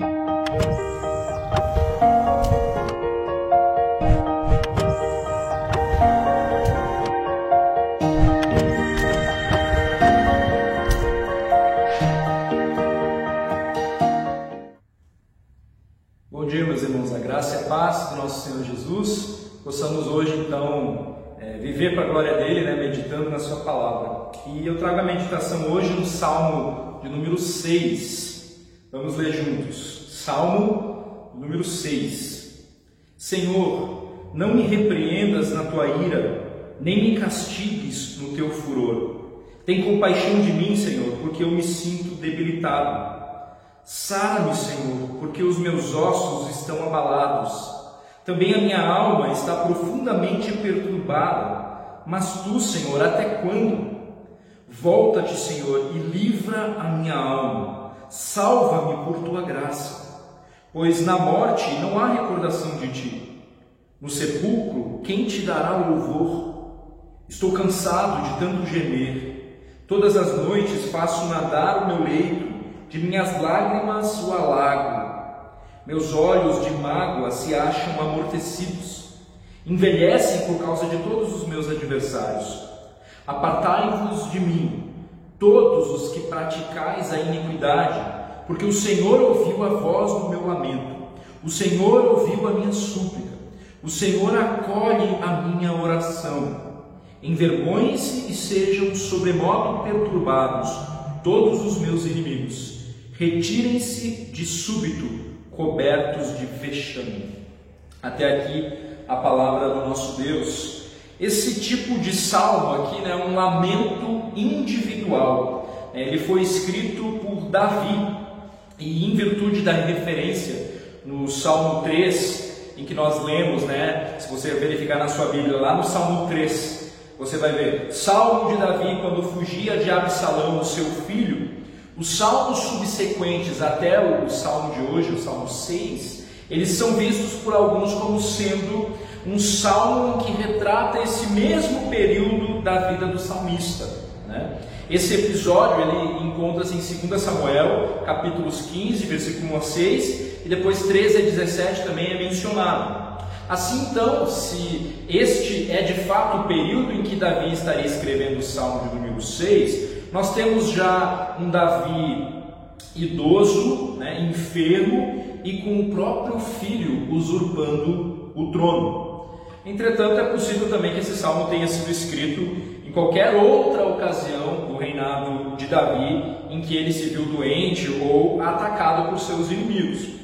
Bom dia, meus irmãos, a graça e a paz do nosso Senhor Jesus. Possamos hoje, então, é, viver para a glória dele, né, meditando na Sua palavra. E eu trago a meditação hoje no Salmo de número 6. Vamos ler juntos. Salmo número 6. Senhor, não me repreendas na tua ira, nem me castigues no teu furor. Tem compaixão de mim, Senhor, porque eu me sinto debilitado. Sara-me, Senhor, porque os meus ossos estão abalados. Também a minha alma está profundamente perturbada. Mas tu, Senhor, até quando? Volta-te, Senhor, e livra a minha alma. Salva-me por tua graça. Pois na morte não há recordação de ti. No sepulcro, quem te dará louvor? Estou cansado de tanto gemer. Todas as noites faço nadar o meu leito de minhas lágrimas o alago. Meus olhos de mágoa se acham amortecidos, envelhecem por causa de todos os meus adversários. Apartai-vos de mim, todos os que praticais a iniquidade, porque o Senhor ouviu a voz do meu lamento, o Senhor ouviu a minha súplica, o Senhor acolhe a minha oração. Envergonhem-se e sejam sobremodo perturbados todos os meus inimigos retirem-se de súbito, cobertos de vexame. Até aqui a palavra do nosso Deus. Esse tipo de salmo aqui né, é um lamento individual. É, ele foi escrito por Davi e em virtude da referência no Salmo 3, em que nós lemos, né, se você verificar na sua Bíblia, lá no Salmo 3, você vai ver, Salmo de Davi quando fugia de Absalão, seu filho, os salmos subsequentes até o salmo de hoje, o salmo 6, eles são vistos por alguns como sendo um salmo que retrata esse mesmo período da vida do salmista. Né? Esse episódio ele encontra-se em 2 Samuel, capítulos 15, versículo 1 a 6, e depois 13 a 17 também é mencionado. Assim então, se este é de fato o período em que Davi estaria escrevendo o salmo de número 6, nós temos já um Davi idoso, né, enfermo e com o próprio filho usurpando o trono. Entretanto, é possível também que esse salmo tenha sido escrito qualquer outra ocasião do reinado de Davi em que ele se viu doente ou atacado por seus inimigos.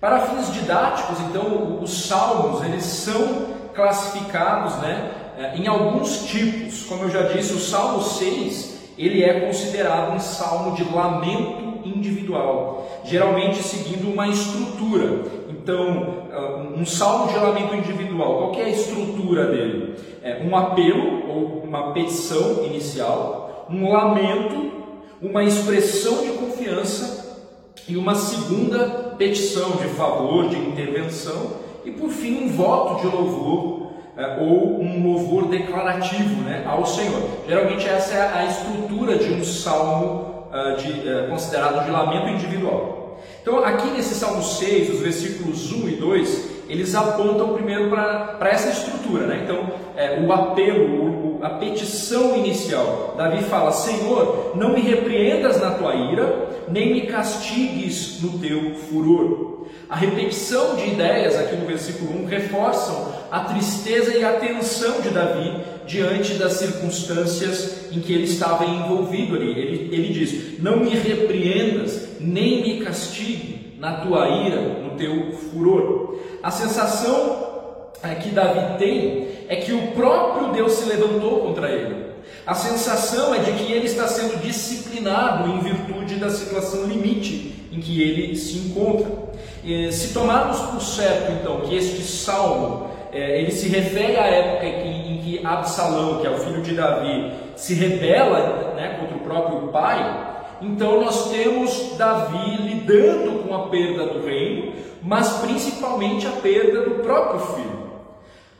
Para fins didáticos, então, os salmos eles são classificados né, em alguns tipos. Como eu já disse, o Salmo 6 ele é considerado um salmo de lamento individual, geralmente seguindo uma estrutura. Então, ah, um salmo de lamento individual, qual é a estrutura dele? É um apelo ou uma petição inicial, um lamento, uma expressão de confiança e uma segunda petição de favor, de intervenção e por fim um voto de louvor é, ou um louvor declarativo né, ao Senhor. Geralmente essa é a estrutura de um salmo uh, de, uh, considerado de lamento individual. Então aqui nesse Salmo 6, os versículos 1 e 2, eles apontam primeiro para essa estrutura. Né? Então é, o apelo, o, a petição inicial. Davi fala, Senhor, não me repreendas na tua ira, nem me castigues no teu furor. A repetição de ideias aqui no versículo 1 reforçam a tristeza e a tensão de Davi diante das circunstâncias em que ele estava envolvido ali. Ele, ele diz: Não me repreendas, nem me castigue na tua ira, no teu furor. A sensação é, que Davi tem é que o próprio Deus se levantou contra ele. A sensação é de que ele está sendo disciplinado em virtude da situação limite em que ele se encontra. E, se tomarmos por certo, então, que este salmo é, ele se refere à época em, que Absalão, que é o filho de Davi, se rebela né, contra o próprio pai, então nós temos Davi lidando com a perda do reino, mas principalmente a perda do próprio filho.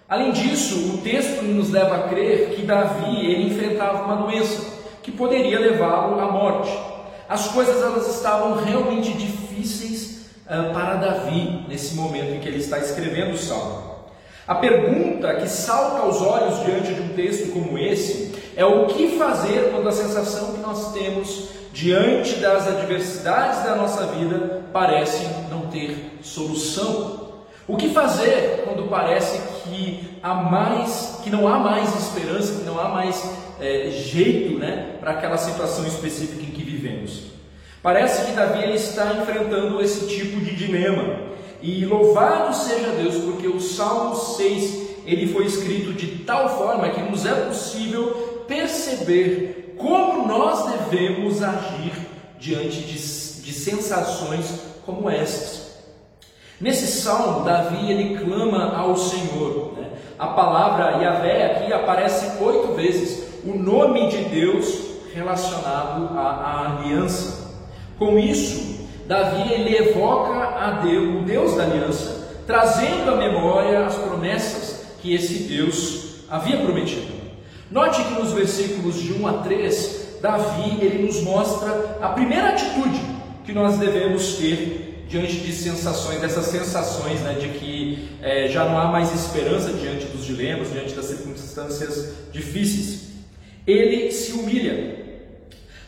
Além disso, o texto nos leva a crer que Davi ele enfrentava uma doença que poderia levá-lo à morte. As coisas elas estavam realmente difíceis uh, para Davi nesse momento em que ele está escrevendo o salmo. A pergunta que salta aos olhos diante de um texto como esse é o que fazer quando a sensação que nós temos diante das adversidades da nossa vida parece não ter solução. O que fazer quando parece que há mais, que não há mais esperança, que não há mais é, jeito, né, para aquela situação específica em que vivemos? Parece que Davi ele está enfrentando esse tipo de dilema. E louvado seja Deus, porque o Salmo 6 ele foi escrito de tal forma que nos é possível perceber como nós devemos agir diante de, de sensações como essas. Nesse salmo, Davi ele clama ao Senhor. Né? A palavra Yahvé aqui aparece oito vezes. O nome de Deus relacionado à, à aliança. Com isso, Davi ele evoca a Deus, o Deus da aliança, trazendo à memória as promessas que esse Deus havia prometido. Note que nos versículos de 1 a 3, Davi ele nos mostra a primeira atitude que nós devemos ter diante de sensações, dessas sensações né, de que é, já não há mais esperança diante dos dilemas, diante das circunstâncias difíceis. Ele se humilha.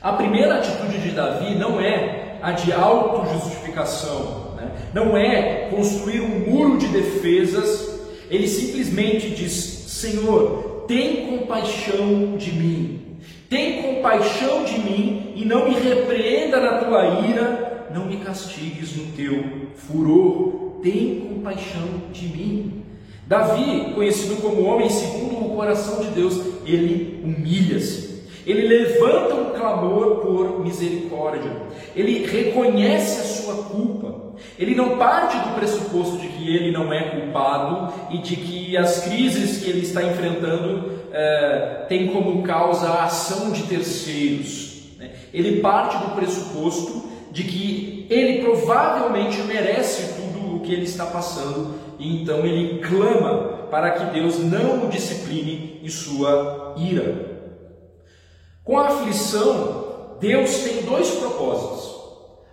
A primeira atitude de Davi não é a de autojustificação, né? não é construir um muro de defesas, ele simplesmente diz: Senhor, tem compaixão de mim, tem compaixão de mim e não me repreenda na tua ira não me castigues no teu furor, tem compaixão de mim. Davi, conhecido como homem segundo o coração de Deus, ele humilha-se. Ele levanta um clamor por misericórdia. Ele reconhece a sua culpa. Ele não parte do pressuposto de que ele não é culpado e de que as crises que ele está enfrentando é, têm como causa a ação de terceiros. Né? Ele parte do pressuposto de que ele provavelmente merece tudo o que ele está passando, e então ele clama para que Deus não o discipline em sua ira. Com a aflição, Deus tem dois propósitos: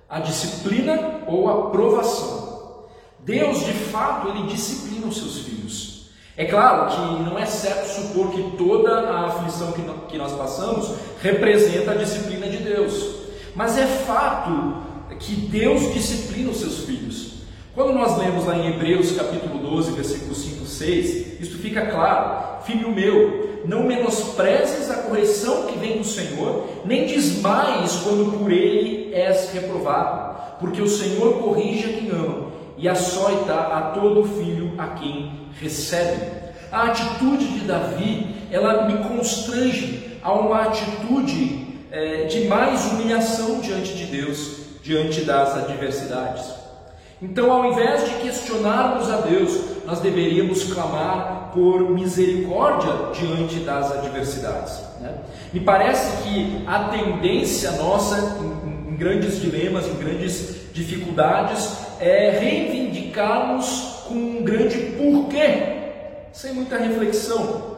a disciplina ou a provação. Deus, de fato, ele disciplina os seus filhos. É claro que não é certo supor que toda a aflição que nós passamos representa a disciplina de Deus. Mas é fato que Deus disciplina os seus filhos. Quando nós lemos lá em Hebreus capítulo 12, versículos 5 e 6, isso fica claro. Filho meu, não menosprezes a correção que vem do Senhor, nem desmaies quando por ele és reprovado, porque o Senhor corrige a quem ama e açoita a todo filho a quem recebe. A atitude de Davi, ela me constrange a uma atitude é, de mais humilhação diante de Deus, diante das adversidades. Então, ao invés de questionarmos a Deus, nós deveríamos clamar por misericórdia diante das adversidades. Né? Me parece que a tendência nossa em, em grandes dilemas, em grandes dificuldades, é reivindicarmos com um grande porquê, sem muita reflexão,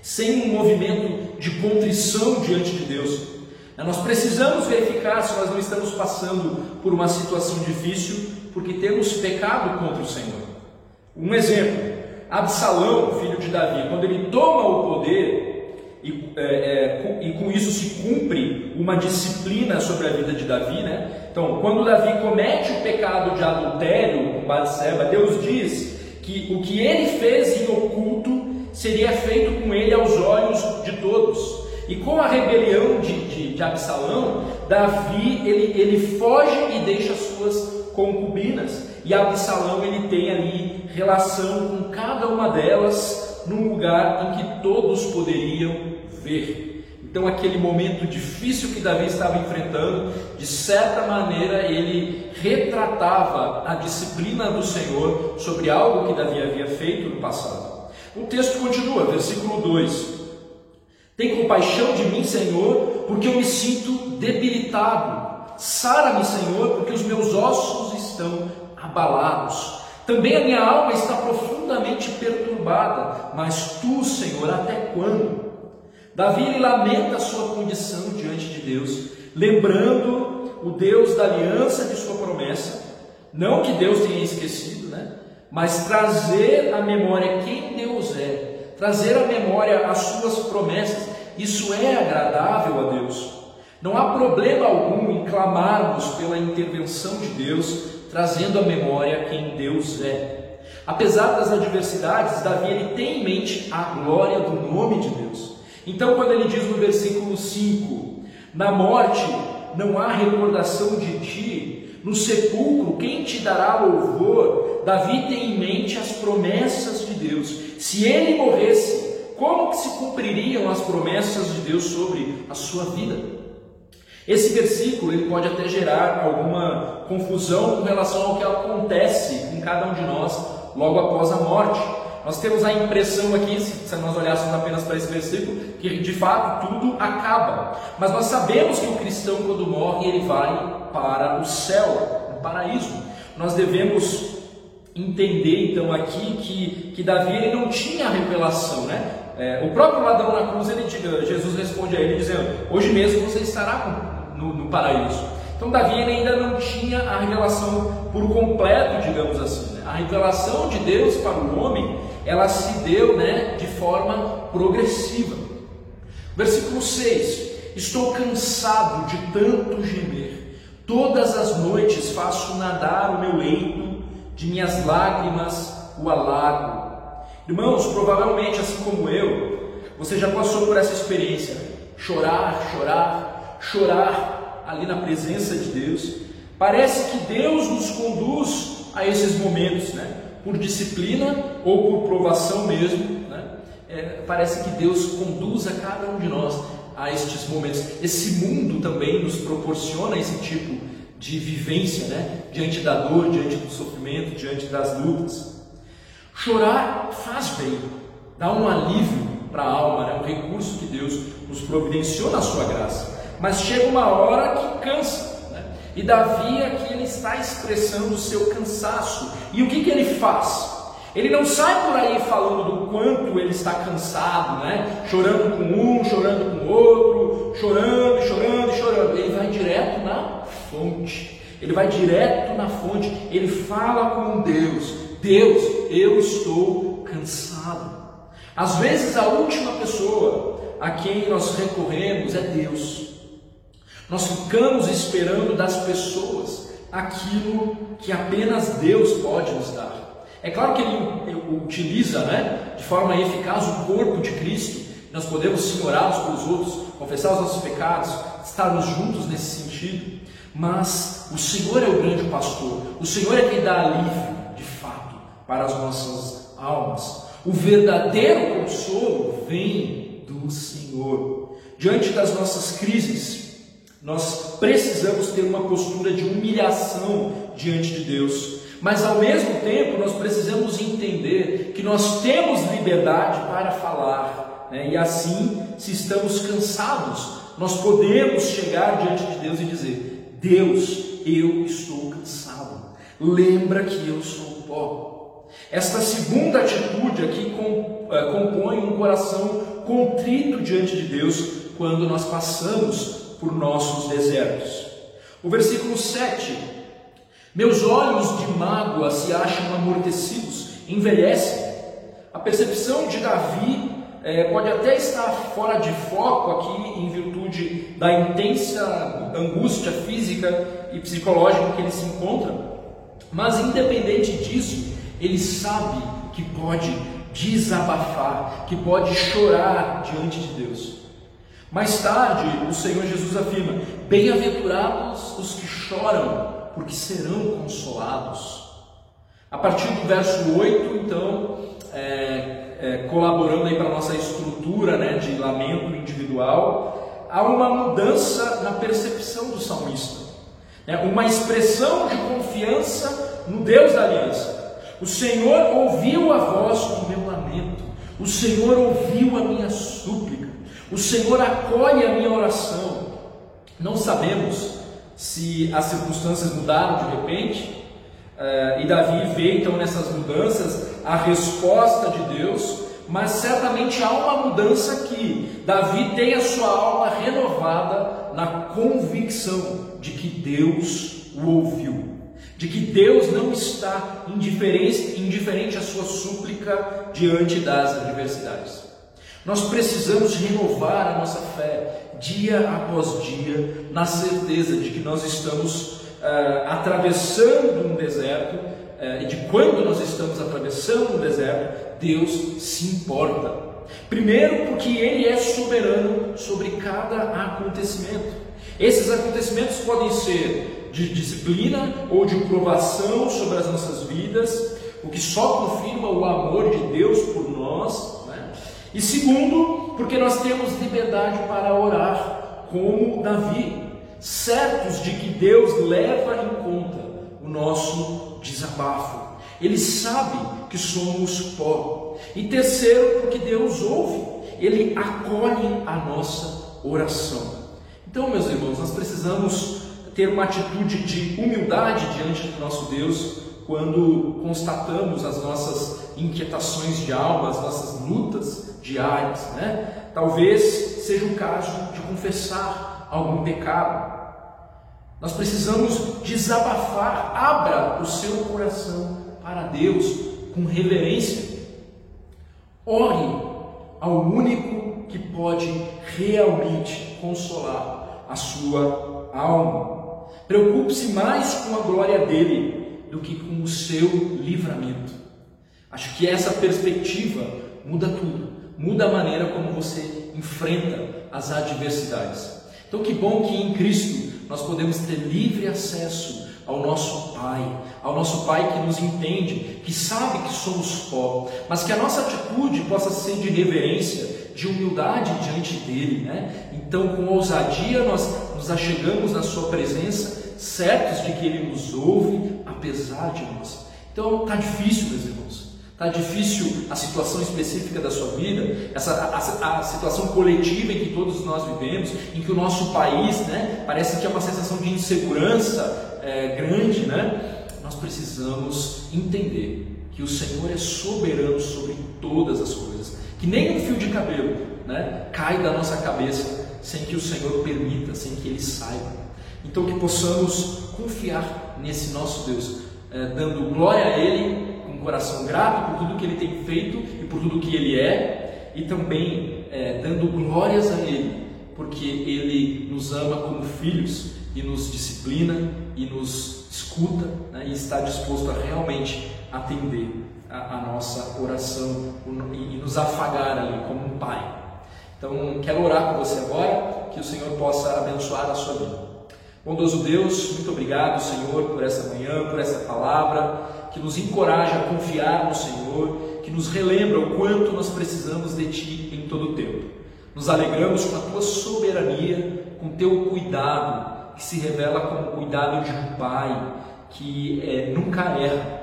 sem um movimento de contrição diante de Deus. Nós precisamos verificar se nós não estamos passando por uma situação difícil porque temos pecado contra o Senhor. Um exemplo: Absalão, filho de Davi, quando ele toma o poder e, é, é, e com isso se cumpre uma disciplina sobre a vida de Davi, né? Então, quando Davi comete o pecado de adultério com Batseba, Deus diz que o que ele fez em oculto seria feito com ele aos olhos de todos. E com a rebelião de, de, de Absalão, Davi ele, ele foge e deixa suas concubinas. E Absalão ele tem ali relação com cada uma delas num lugar em que todos poderiam ver. Então, aquele momento difícil que Davi estava enfrentando, de certa maneira, ele retratava a disciplina do Senhor sobre algo que Davi havia feito no passado. O texto continua, versículo 2: tem compaixão de mim, Senhor, porque eu me sinto debilitado. Sara-me, Senhor, porque os meus ossos estão abalados. Também a minha alma está profundamente perturbada. Mas tu, Senhor, até quando? Davi lamenta a sua condição diante de Deus, lembrando o Deus da aliança de sua promessa, Não que Deus tenha esquecido, né? Mas trazer à memória quem Deus é, trazer à memória as suas promessas, isso é agradável a Deus. Não há problema algum em clamarmos pela intervenção de Deus, trazendo à memória quem Deus é. Apesar das adversidades, Davi ele tem em mente a glória do nome de Deus. Então, quando ele diz no versículo 5: Na morte não há recordação de ti, no sepulcro quem te dará louvor? Davi tem em mente as promessas de Deus. Se ele morresse, como que se cumpririam as promessas de Deus sobre a sua vida? Esse versículo ele pode até gerar alguma confusão com relação ao que acontece com cada um de nós logo após a morte. Nós temos a impressão aqui, se nós olhássemos apenas para esse versículo, que de fato tudo acaba. Mas nós sabemos que o cristão, quando morre, ele vai para o céu, o paraíso. Nós devemos entender então aqui que, que Davi ele não tinha a revelação, né? É, o próprio ladrão na cruz, ele, Jesus responde a ele dizendo: Hoje mesmo você estará no, no paraíso. Então Davi ainda não tinha a revelação por completo, digamos assim. Né? A revelação de Deus para o homem, ela se deu né, de forma progressiva. Versículo 6: Estou cansado de tanto gemer, todas as noites faço nadar o meu leito, de minhas lágrimas o alago. Irmãos, provavelmente assim como eu, você já passou por essa experiência: chorar, chorar, chorar ali na presença de Deus. Parece que Deus nos conduz a esses momentos, né? Por disciplina ou por provação mesmo, né? É, parece que Deus conduz a cada um de nós a estes momentos. Esse mundo também nos proporciona esse tipo de vivência, né? Diante da dor, diante do sofrimento, diante das lutas. Chorar faz bem, dá um alívio para a alma, é né? um recurso que Deus nos providenciou na sua graça. Mas chega uma hora que cansa. Né? E Davi aqui ele está expressando o seu cansaço. E o que, que ele faz? Ele não sai por aí falando do quanto ele está cansado, né? Chorando com um, chorando com outro, chorando, chorando, chorando. Ele vai direto na fonte. Ele vai direto na fonte. Ele fala com Deus. Deus, eu estou cansado. Às vezes a última pessoa a quem nós recorremos é Deus. Nós ficamos esperando das pessoas aquilo que apenas Deus pode nos dar. É claro que ele utiliza né, de forma eficaz o corpo de Cristo. Nós podemos sim orar uns pelos outros, confessar os nossos pecados, estarmos juntos nesse sentido. Mas o Senhor é o grande pastor, o Senhor é quem dá alívio, para as nossas almas. O verdadeiro consolo vem do Senhor. Diante das nossas crises, nós precisamos ter uma postura de humilhação diante de Deus. Mas ao mesmo tempo, nós precisamos entender que nós temos liberdade para falar. Né? E assim, se estamos cansados, nós podemos chegar diante de Deus e dizer: Deus, eu estou cansado. Lembra que eu sou pó. Esta segunda atitude aqui eh, compõe um coração contrito diante de Deus quando nós passamos por nossos desertos. O versículo 7: Meus olhos de mágoa se acham amortecidos, envelhecem. A percepção de Davi é, pode até estar fora de foco aqui, em virtude da intensa angústia física e psicológica que ele se encontra, mas independente disso, ele sabe que pode desabafar, que pode chorar diante de Deus. Mais tarde, o Senhor Jesus afirma: Bem-aventurados os que choram, porque serão consolados. A partir do verso 8, então, é, é, colaborando aí para a nossa estrutura né, de lamento individual, há uma mudança na percepção do salmista, né, uma expressão de confiança no Deus da aliança. O Senhor ouviu a voz do meu lamento, o Senhor ouviu a minha súplica, o Senhor acolhe a minha oração. Não sabemos se as circunstâncias mudaram de repente, uh, e Davi vê então nessas mudanças a resposta de Deus, mas certamente há uma mudança aqui. Davi tem a sua alma renovada na convicção de que Deus o ouviu de que Deus não está indiferente, indiferente à sua súplica diante das adversidades. Nós precisamos renovar a nossa fé dia após dia, na certeza de que nós estamos uh, atravessando um deserto uh, e de quando nós estamos atravessando um deserto, Deus se importa. Primeiro, porque Ele é soberano sobre cada acontecimento. Esses acontecimentos podem ser de disciplina ou de provação sobre as nossas vidas, o que só confirma o amor de Deus por nós. E segundo, porque nós temos liberdade para orar, como Davi, certos de que Deus leva em conta o nosso desabafo. Ele sabe que somos pó. E terceiro, porque Deus ouve, ele acolhe a nossa oração. Então, meus irmãos, nós precisamos ter uma atitude de humildade diante do nosso Deus quando constatamos as nossas inquietações de alma, as nossas lutas diárias, né? Talvez seja o caso de confessar algum pecado. Nós precisamos desabafar, abra o seu coração para Deus com reverência. Ore ao único que pode realmente consolar a sua alma. Preocupe-se mais com a glória dele do que com o seu livramento. Acho que essa perspectiva muda tudo, muda a maneira como você enfrenta as adversidades. Então, que bom que em Cristo nós podemos ter livre acesso ao nosso Pai, ao nosso Pai que nos entende, que sabe que somos pó, mas que a nossa atitude possa ser de reverência, de humildade diante dele, né? Então, com ousadia, nós nos achegamos na Sua presença certos de que Ele nos ouve, apesar de nós. Então está difícil, meus irmãos. Está difícil a situação específica da sua vida, essa, a, a, situação coletiva em que todos nós vivemos, em que o nosso país né, parece que é uma sensação de insegurança é, grande. Né? Nós precisamos entender que o Senhor é soberano sobre todas as coisas, que nem um fio de cabelo né, cai da nossa cabeça sem que o Senhor permita, sem que Ele saiba. Então que possamos confiar nesse nosso Deus, eh, dando glória a Ele, com um coração grato por tudo que Ele tem feito e por tudo que Ele é, e também eh, dando glórias a Ele, porque Ele nos ama como filhos e nos disciplina e nos escuta né, e está disposto a realmente atender a, a nossa oração e, e nos afagar ali como um pai. Então, quero orar com você agora, que o Senhor possa abençoar a sua vida. Bondoso Deus, muito obrigado, Senhor, por essa manhã, por essa palavra que nos encoraja a confiar no Senhor, que nos relembra o quanto nós precisamos de Ti em todo o tempo. Nos alegramos com a Tua soberania, com o Teu cuidado, que se revela como o cuidado de um Pai que é, nunca erra.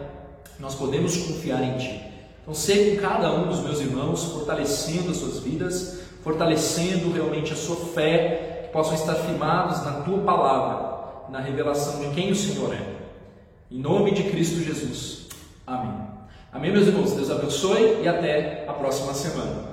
Nós podemos confiar em Ti. Então, seja com cada um dos meus irmãos, fortalecendo as suas vidas, fortalecendo realmente a sua fé que possam estar firmados na tua palavra, na revelação de quem o Senhor é. Em nome de Cristo Jesus. Amém. Amém, meus irmãos. Deus abençoe e até a próxima semana.